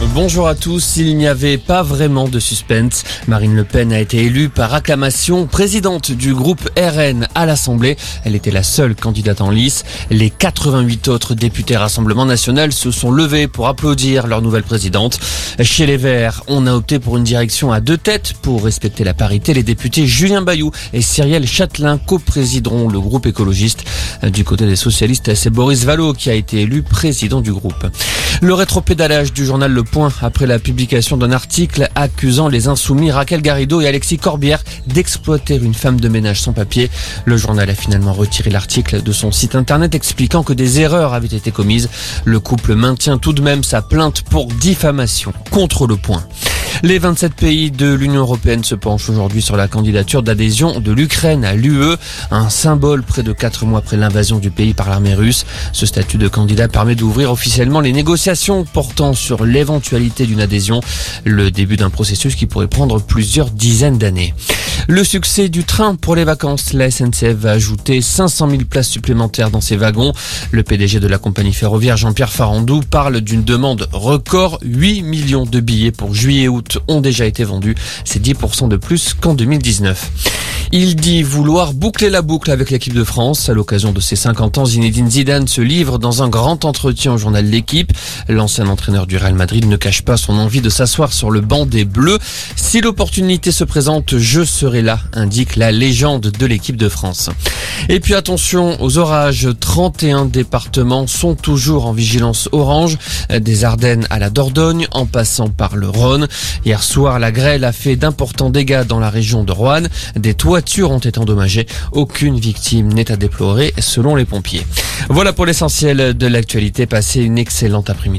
Bonjour à tous. Il n'y avait pas vraiment de suspense. Marine Le Pen a été élue par acclamation présidente du groupe RN à l'Assemblée. Elle était la seule candidate en lice. Les 88 autres députés Rassemblement National se sont levés pour applaudir leur nouvelle présidente. Chez les Verts, on a opté pour une direction à deux têtes pour respecter la parité. Les députés Julien Bayou et Cyrielle Châtelain co-présideront le groupe écologiste. Du côté des socialistes, c'est Boris Vallot qui a été élu président du groupe. Le rétropédalage du journal Le Point après la publication d'un article accusant les insoumis Raquel Garrido et Alexis Corbière d'exploiter une femme de ménage sans papier. Le journal a finalement retiré l'article de son site internet expliquant que des erreurs avaient été commises. Le couple maintient tout de même sa plainte pour diffamation contre Le Point. Les 27 pays de l'Union européenne se penchent aujourd'hui sur la candidature d'adhésion de l'Ukraine à l'UE, un symbole près de 4 mois après l'invasion du pays par l'armée russe. Ce statut de candidat permet d'ouvrir officiellement les négociations portant sur l'éventualité d'une adhésion, le début d'un processus qui pourrait prendre plusieurs dizaines d'années. Le succès du train pour les vacances, la SNCF va ajouter 500 000 places supplémentaires dans ses wagons. Le PDG de la compagnie ferroviaire Jean-Pierre Farandou parle d'une demande record. 8 millions de billets pour juillet et août ont déjà été vendus. C'est 10% de plus qu'en 2019. Il dit vouloir boucler la boucle avec l'équipe de France. À l'occasion de ses 50 ans, Zinedine Zidane se livre dans un grand entretien au journal L'équipe. L'ancien entraîneur du Real Madrid ne cache pas son envie de s'asseoir sur le banc des Bleus. Si l'opportunité se présente, je serai indique la légende de l'équipe de France. Et puis attention aux orages, 31 départements sont toujours en vigilance orange, des Ardennes à la Dordogne en passant par le Rhône. Hier soir, la grêle a fait d'importants dégâts dans la région de Roanne. Des toitures ont été endommagées. Aucune victime n'est à déplorer selon les pompiers. Voilà pour l'essentiel de l'actualité. Passez une excellente après-midi.